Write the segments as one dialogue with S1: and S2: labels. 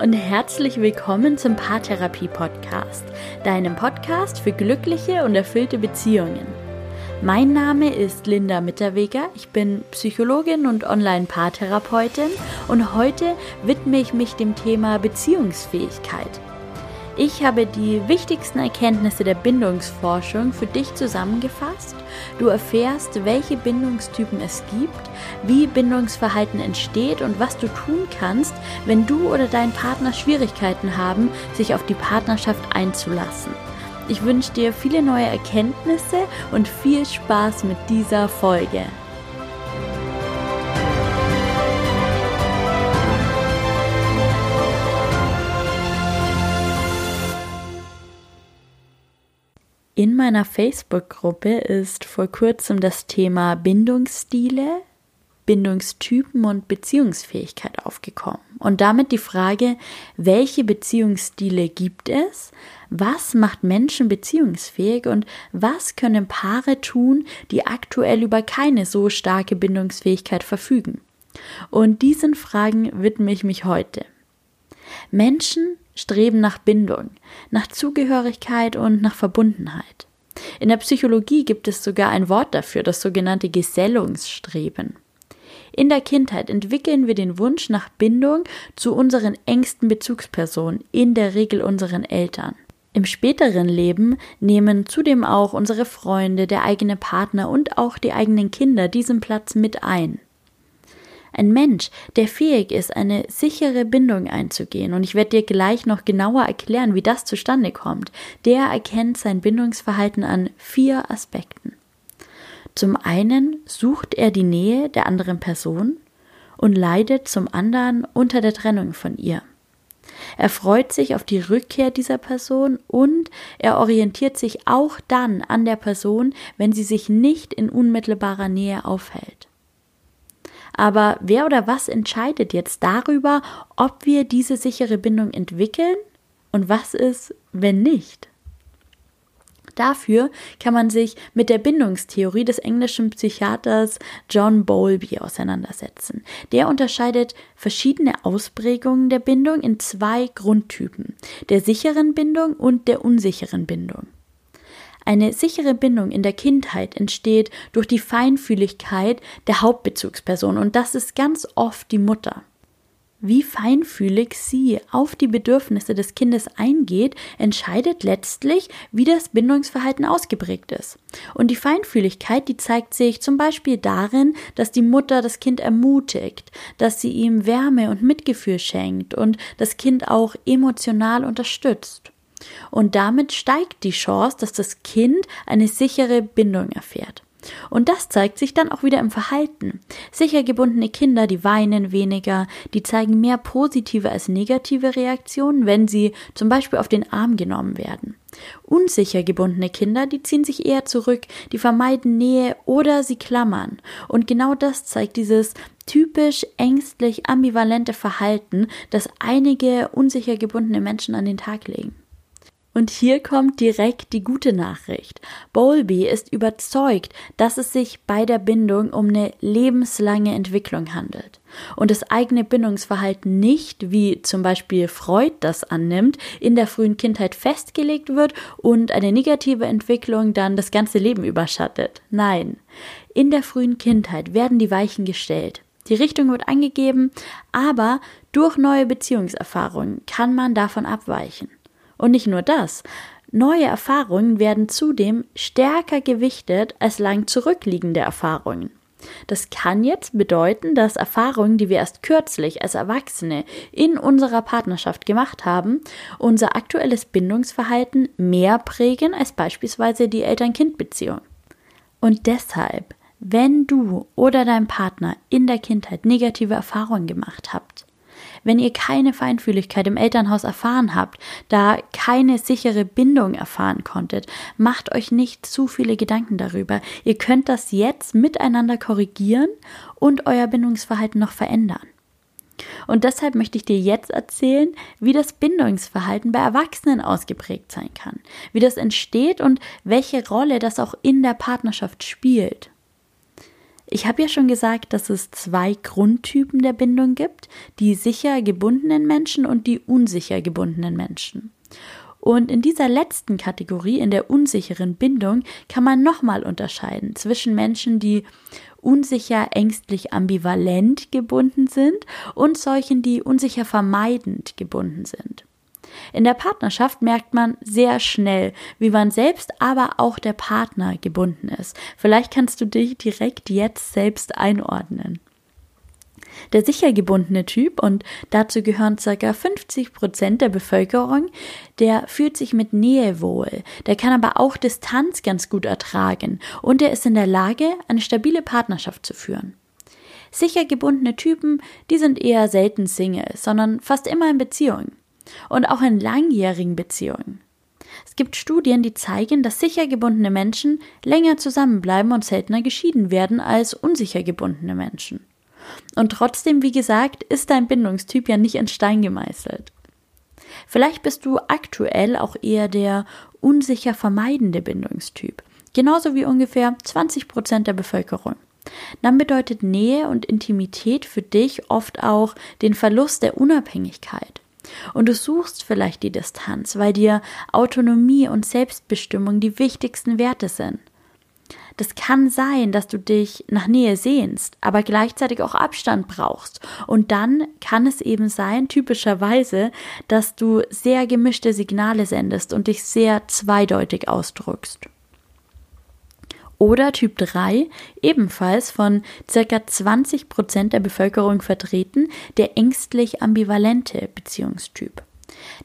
S1: und herzlich willkommen zum Paartherapie Podcast, deinem Podcast für glückliche und erfüllte Beziehungen. Mein Name ist Linda Mitterweger, ich bin Psychologin und Online-Paartherapeutin und heute widme ich mich dem Thema Beziehungsfähigkeit. Ich habe die wichtigsten Erkenntnisse der Bindungsforschung für dich zusammengefasst. Du erfährst, welche Bindungstypen es gibt, wie Bindungsverhalten entsteht und was du tun kannst, wenn du oder dein Partner Schwierigkeiten haben, sich auf die Partnerschaft einzulassen. Ich wünsche dir viele neue Erkenntnisse und viel Spaß mit dieser Folge. In meiner Facebook-Gruppe ist vor kurzem das Thema Bindungsstile, Bindungstypen und Beziehungsfähigkeit aufgekommen. Und damit die Frage, welche Beziehungsstile gibt es, was macht Menschen beziehungsfähig und was können Paare tun, die aktuell über keine so starke Bindungsfähigkeit verfügen. Und diesen Fragen widme ich mich heute. Menschen streben nach Bindung, nach Zugehörigkeit und nach Verbundenheit. In der Psychologie gibt es sogar ein Wort dafür, das sogenannte Gesellungsstreben. In der Kindheit entwickeln wir den Wunsch nach Bindung zu unseren engsten Bezugspersonen, in der Regel unseren Eltern. Im späteren Leben nehmen zudem auch unsere Freunde, der eigene Partner und auch die eigenen Kinder diesen Platz mit ein. Ein Mensch, der fähig ist, eine sichere Bindung einzugehen, und ich werde dir gleich noch genauer erklären, wie das zustande kommt, der erkennt sein Bindungsverhalten an vier Aspekten. Zum einen sucht er die Nähe der anderen Person und leidet zum anderen unter der Trennung von ihr. Er freut sich auf die Rückkehr dieser Person und er orientiert sich auch dann an der Person, wenn sie sich nicht in unmittelbarer Nähe aufhält. Aber wer oder was entscheidet jetzt darüber, ob wir diese sichere Bindung entwickeln und was ist, wenn nicht? Dafür kann man sich mit der Bindungstheorie des englischen Psychiaters John Bowlby auseinandersetzen. Der unterscheidet verschiedene Ausprägungen der Bindung in zwei Grundtypen, der sicheren Bindung und der unsicheren Bindung. Eine sichere Bindung in der Kindheit entsteht durch die Feinfühligkeit der Hauptbezugsperson und das ist ganz oft die Mutter. Wie feinfühlig sie auf die Bedürfnisse des Kindes eingeht, entscheidet letztlich, wie das Bindungsverhalten ausgeprägt ist. Und die Feinfühligkeit, die zeigt sich zum Beispiel darin, dass die Mutter das Kind ermutigt, dass sie ihm Wärme und Mitgefühl schenkt und das Kind auch emotional unterstützt. Und damit steigt die Chance, dass das Kind eine sichere Bindung erfährt. Und das zeigt sich dann auch wieder im Verhalten. Sicher gebundene Kinder, die weinen weniger, die zeigen mehr positive als negative Reaktionen, wenn sie zum Beispiel auf den Arm genommen werden. Unsicher gebundene Kinder, die ziehen sich eher zurück, die vermeiden Nähe oder sie klammern. Und genau das zeigt dieses typisch ängstlich ambivalente Verhalten, das einige unsicher gebundene Menschen an den Tag legen. Und hier kommt direkt die gute Nachricht. Bowlby ist überzeugt, dass es sich bei der Bindung um eine lebenslange Entwicklung handelt und das eigene Bindungsverhalten nicht, wie zum Beispiel Freud das annimmt, in der frühen Kindheit festgelegt wird und eine negative Entwicklung dann das ganze Leben überschattet. Nein, in der frühen Kindheit werden die Weichen gestellt. Die Richtung wird angegeben, aber durch neue Beziehungserfahrungen kann man davon abweichen. Und nicht nur das. Neue Erfahrungen werden zudem stärker gewichtet als lang zurückliegende Erfahrungen. Das kann jetzt bedeuten, dass Erfahrungen, die wir erst kürzlich als Erwachsene in unserer Partnerschaft gemacht haben, unser aktuelles Bindungsverhalten mehr prägen als beispielsweise die Eltern-Kind-Beziehung. Und deshalb, wenn du oder dein Partner in der Kindheit negative Erfahrungen gemacht habt, wenn ihr keine Feinfühligkeit im Elternhaus erfahren habt, da keine sichere Bindung erfahren konntet, macht euch nicht zu viele Gedanken darüber. Ihr könnt das jetzt miteinander korrigieren und euer Bindungsverhalten noch verändern. Und deshalb möchte ich dir jetzt erzählen, wie das Bindungsverhalten bei Erwachsenen ausgeprägt sein kann, wie das entsteht und welche Rolle das auch in der Partnerschaft spielt. Ich habe ja schon gesagt, dass es zwei Grundtypen der Bindung gibt, die sicher gebundenen Menschen und die unsicher gebundenen Menschen. Und in dieser letzten Kategorie, in der unsicheren Bindung, kann man nochmal unterscheiden zwischen Menschen, die unsicher, ängstlich, ambivalent gebunden sind und solchen, die unsicher vermeidend gebunden sind. In der Partnerschaft merkt man sehr schnell, wie man selbst, aber auch der Partner gebunden ist. Vielleicht kannst du dich direkt jetzt selbst einordnen. Der sicher gebundene Typ, und dazu gehören ca. 50 Prozent der Bevölkerung, der fühlt sich mit Nähe wohl, der kann aber auch Distanz ganz gut ertragen und er ist in der Lage, eine stabile Partnerschaft zu führen. Sicher gebundene Typen, die sind eher selten Single, sondern fast immer in Beziehung und auch in langjährigen Beziehungen. Es gibt Studien, die zeigen, dass sicher gebundene Menschen länger zusammenbleiben und seltener geschieden werden als unsicher gebundene Menschen. Und trotzdem, wie gesagt, ist dein Bindungstyp ja nicht in Stein gemeißelt. Vielleicht bist du aktuell auch eher der unsicher vermeidende Bindungstyp, genauso wie ungefähr 20 Prozent der Bevölkerung. Dann bedeutet Nähe und Intimität für dich oft auch den Verlust der Unabhängigkeit. Und du suchst vielleicht die Distanz, weil dir Autonomie und Selbstbestimmung die wichtigsten Werte sind. Das kann sein, dass du dich nach Nähe sehnst, aber gleichzeitig auch Abstand brauchst. Und dann kann es eben sein, typischerweise, dass du sehr gemischte Signale sendest und dich sehr zweideutig ausdrückst. Oder Typ 3, ebenfalls von ca. 20 Prozent der Bevölkerung vertreten, der ängstlich ambivalente Beziehungstyp.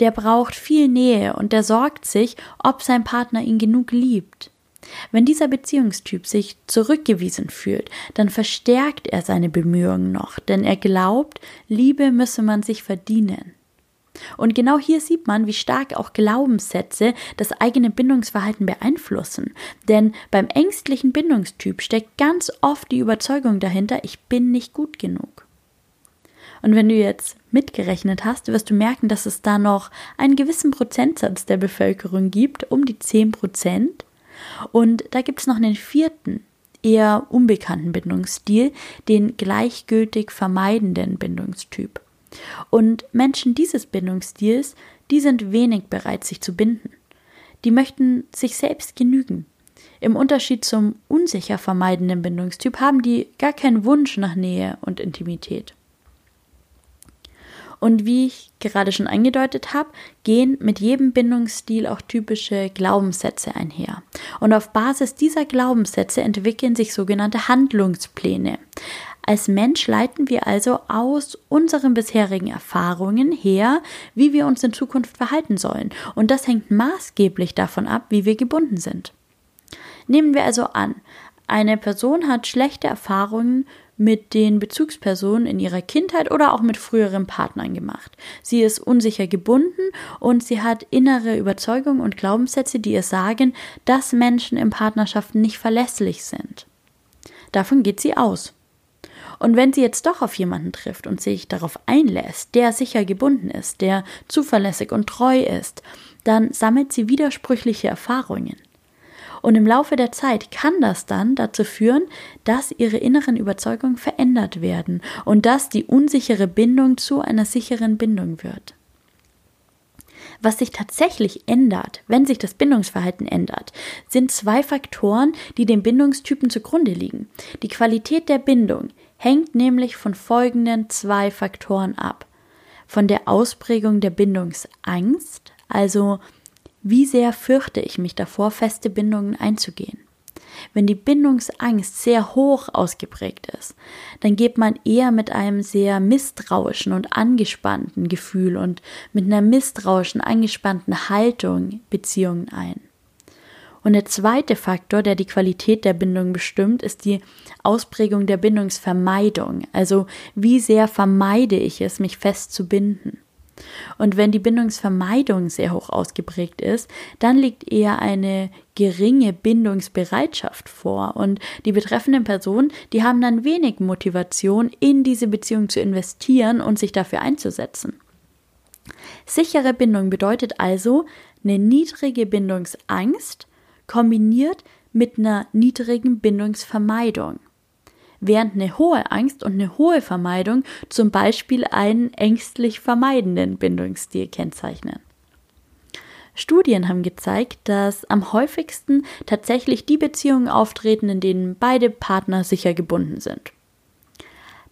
S1: Der braucht viel Nähe und der sorgt sich, ob sein Partner ihn genug liebt. Wenn dieser Beziehungstyp sich zurückgewiesen fühlt, dann verstärkt er seine Bemühungen noch, denn er glaubt, Liebe müsse man sich verdienen. Und genau hier sieht man, wie stark auch Glaubenssätze das eigene Bindungsverhalten beeinflussen. Denn beim ängstlichen Bindungstyp steckt ganz oft die Überzeugung dahinter, ich bin nicht gut genug. Und wenn du jetzt mitgerechnet hast, wirst du merken, dass es da noch einen gewissen Prozentsatz der Bevölkerung gibt, um die 10 Prozent. Und da gibt es noch einen vierten, eher unbekannten Bindungsstil, den gleichgültig vermeidenden Bindungstyp. Und Menschen dieses Bindungsstils, die sind wenig bereit, sich zu binden. Die möchten sich selbst genügen. Im Unterschied zum unsicher vermeidenden Bindungstyp haben die gar keinen Wunsch nach Nähe und Intimität. Und wie ich gerade schon angedeutet habe, gehen mit jedem Bindungsstil auch typische Glaubenssätze einher. Und auf Basis dieser Glaubenssätze entwickeln sich sogenannte Handlungspläne. Als Mensch leiten wir also aus unseren bisherigen Erfahrungen her, wie wir uns in Zukunft verhalten sollen. Und das hängt maßgeblich davon ab, wie wir gebunden sind. Nehmen wir also an, eine Person hat schlechte Erfahrungen mit den Bezugspersonen in ihrer Kindheit oder auch mit früheren Partnern gemacht. Sie ist unsicher gebunden und sie hat innere Überzeugungen und Glaubenssätze, die ihr sagen, dass Menschen in Partnerschaften nicht verlässlich sind. Davon geht sie aus. Und wenn sie jetzt doch auf jemanden trifft und sich darauf einlässt, der sicher gebunden ist, der zuverlässig und treu ist, dann sammelt sie widersprüchliche Erfahrungen. Und im Laufe der Zeit kann das dann dazu führen, dass ihre inneren Überzeugungen verändert werden und dass die unsichere Bindung zu einer sicheren Bindung wird. Was sich tatsächlich ändert, wenn sich das Bindungsverhalten ändert, sind zwei Faktoren, die dem Bindungstypen zugrunde liegen. Die Qualität der Bindung hängt nämlich von folgenden zwei Faktoren ab. Von der Ausprägung der Bindungsangst, also wie sehr fürchte ich mich davor, feste Bindungen einzugehen. Wenn die Bindungsangst sehr hoch ausgeprägt ist, dann geht man eher mit einem sehr misstrauischen und angespannten Gefühl und mit einer misstrauischen, angespannten Haltung Beziehungen ein. Und der zweite Faktor, der die Qualität der Bindung bestimmt, ist die Ausprägung der Bindungsvermeidung. Also wie sehr vermeide ich es, mich fest zu binden. Und wenn die Bindungsvermeidung sehr hoch ausgeprägt ist, dann liegt eher eine geringe Bindungsbereitschaft vor. Und die betreffenden Personen, die haben dann wenig Motivation, in diese Beziehung zu investieren und sich dafür einzusetzen. Sichere Bindung bedeutet also eine niedrige Bindungsangst kombiniert mit einer niedrigen Bindungsvermeidung. während eine hohe Angst und eine hohe Vermeidung zum Beispiel einen ängstlich vermeidenden Bindungsstil kennzeichnen. Studien haben gezeigt, dass am häufigsten tatsächlich die Beziehungen auftreten, in denen beide Partner sicher gebunden sind.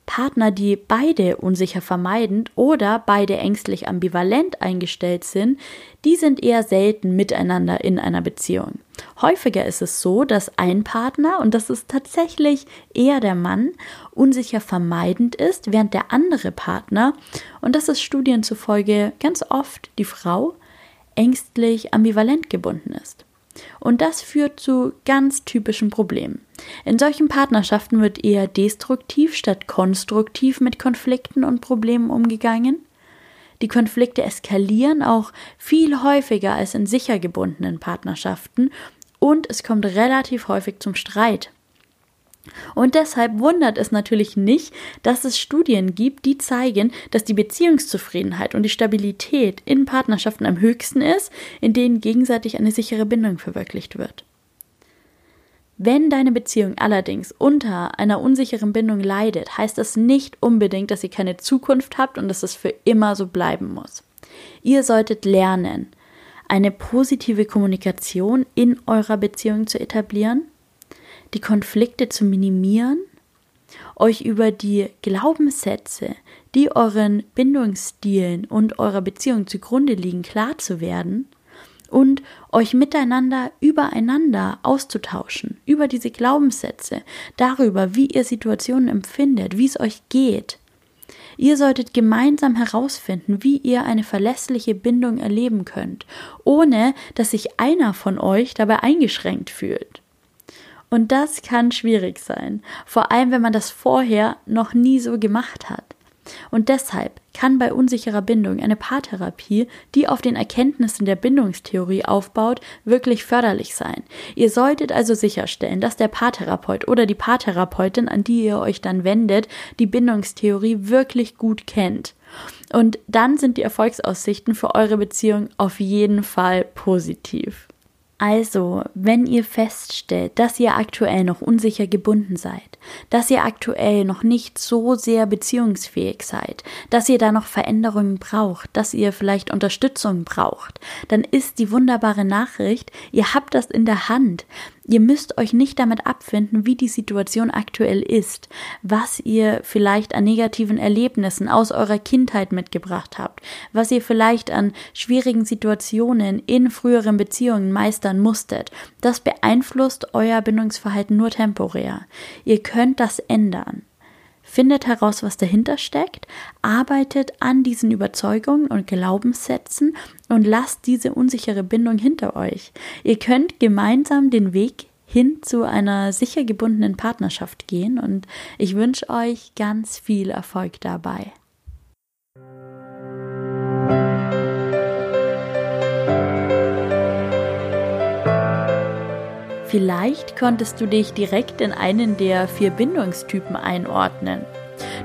S1: Partner, die beide unsicher vermeidend oder beide ängstlich ambivalent eingestellt sind, die sind eher selten miteinander in einer Beziehung. Häufiger ist es so, dass ein Partner, und das ist tatsächlich eher der Mann, unsicher vermeidend ist, während der andere Partner, und das ist Studien zufolge ganz oft die Frau, ängstlich ambivalent gebunden ist. Und das führt zu ganz typischen Problemen. In solchen Partnerschaften wird eher destruktiv statt konstruktiv mit Konflikten und Problemen umgegangen. Die Konflikte eskalieren auch viel häufiger als in sicher gebundenen Partnerschaften und es kommt relativ häufig zum Streit. Und deshalb wundert es natürlich nicht, dass es Studien gibt, die zeigen, dass die Beziehungszufriedenheit und die Stabilität in Partnerschaften am höchsten ist, in denen gegenseitig eine sichere Bindung verwirklicht wird. Wenn deine Beziehung allerdings unter einer unsicheren Bindung leidet, heißt das nicht unbedingt, dass ihr keine Zukunft habt und dass es für immer so bleiben muss. Ihr solltet lernen, eine positive Kommunikation in eurer Beziehung zu etablieren die Konflikte zu minimieren, euch über die Glaubenssätze, die euren Bindungsstilen und eurer Beziehung zugrunde liegen, klar zu werden und euch miteinander übereinander auszutauschen, über diese Glaubenssätze, darüber, wie ihr Situationen empfindet, wie es euch geht. Ihr solltet gemeinsam herausfinden, wie ihr eine verlässliche Bindung erleben könnt, ohne dass sich einer von euch dabei eingeschränkt fühlt. Und das kann schwierig sein, vor allem wenn man das vorher noch nie so gemacht hat. Und deshalb kann bei unsicherer Bindung eine Paartherapie, die auf den Erkenntnissen der Bindungstheorie aufbaut, wirklich förderlich sein. Ihr solltet also sicherstellen, dass der Paartherapeut oder die Paartherapeutin, an die ihr euch dann wendet, die Bindungstheorie wirklich gut kennt. Und dann sind die Erfolgsaussichten für eure Beziehung auf jeden Fall positiv. Also, wenn ihr feststellt, dass ihr aktuell noch unsicher gebunden seid, dass ihr aktuell noch nicht so sehr beziehungsfähig seid, dass ihr da noch Veränderungen braucht, dass ihr vielleicht Unterstützung braucht, dann ist die wunderbare Nachricht, ihr habt das in der Hand. Ihr müsst euch nicht damit abfinden, wie die Situation aktuell ist, was ihr vielleicht an negativen Erlebnissen aus eurer Kindheit mitgebracht habt, was ihr vielleicht an schwierigen Situationen in früheren Beziehungen meistern musstet. Das beeinflusst euer Bindungsverhalten nur temporär. Ihr könnt das ändern. Findet heraus, was dahinter steckt, arbeitet an diesen Überzeugungen und Glaubenssätzen und lasst diese unsichere Bindung hinter euch. Ihr könnt gemeinsam den Weg hin zu einer sicher gebundenen Partnerschaft gehen und ich wünsche euch ganz viel Erfolg dabei. Vielleicht konntest du dich direkt in einen der vier Bindungstypen einordnen.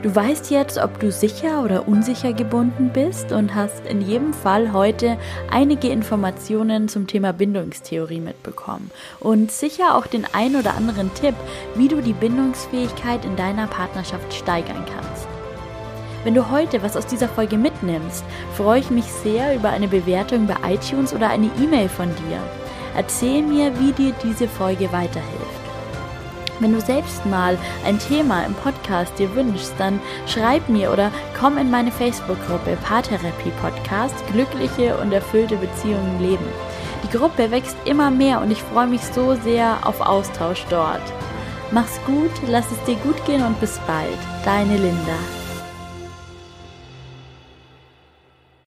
S1: Du weißt jetzt, ob du sicher oder unsicher gebunden bist und hast in jedem Fall heute einige Informationen zum Thema Bindungstheorie mitbekommen und sicher auch den ein oder anderen Tipp, wie du die Bindungsfähigkeit in deiner Partnerschaft steigern kannst. Wenn du heute was aus dieser Folge mitnimmst, freue ich mich sehr über eine Bewertung bei iTunes oder eine E-Mail von dir. Erzähl mir, wie dir diese Folge weiterhilft. Wenn du selbst mal ein Thema im Podcast dir wünschst, dann schreib mir oder komm in meine Facebook-Gruppe Paartherapie Podcast Glückliche und erfüllte Beziehungen leben. Die Gruppe wächst immer mehr und ich freue mich so sehr auf Austausch dort. Mach's gut, lass es dir gut gehen und bis bald. Deine Linda.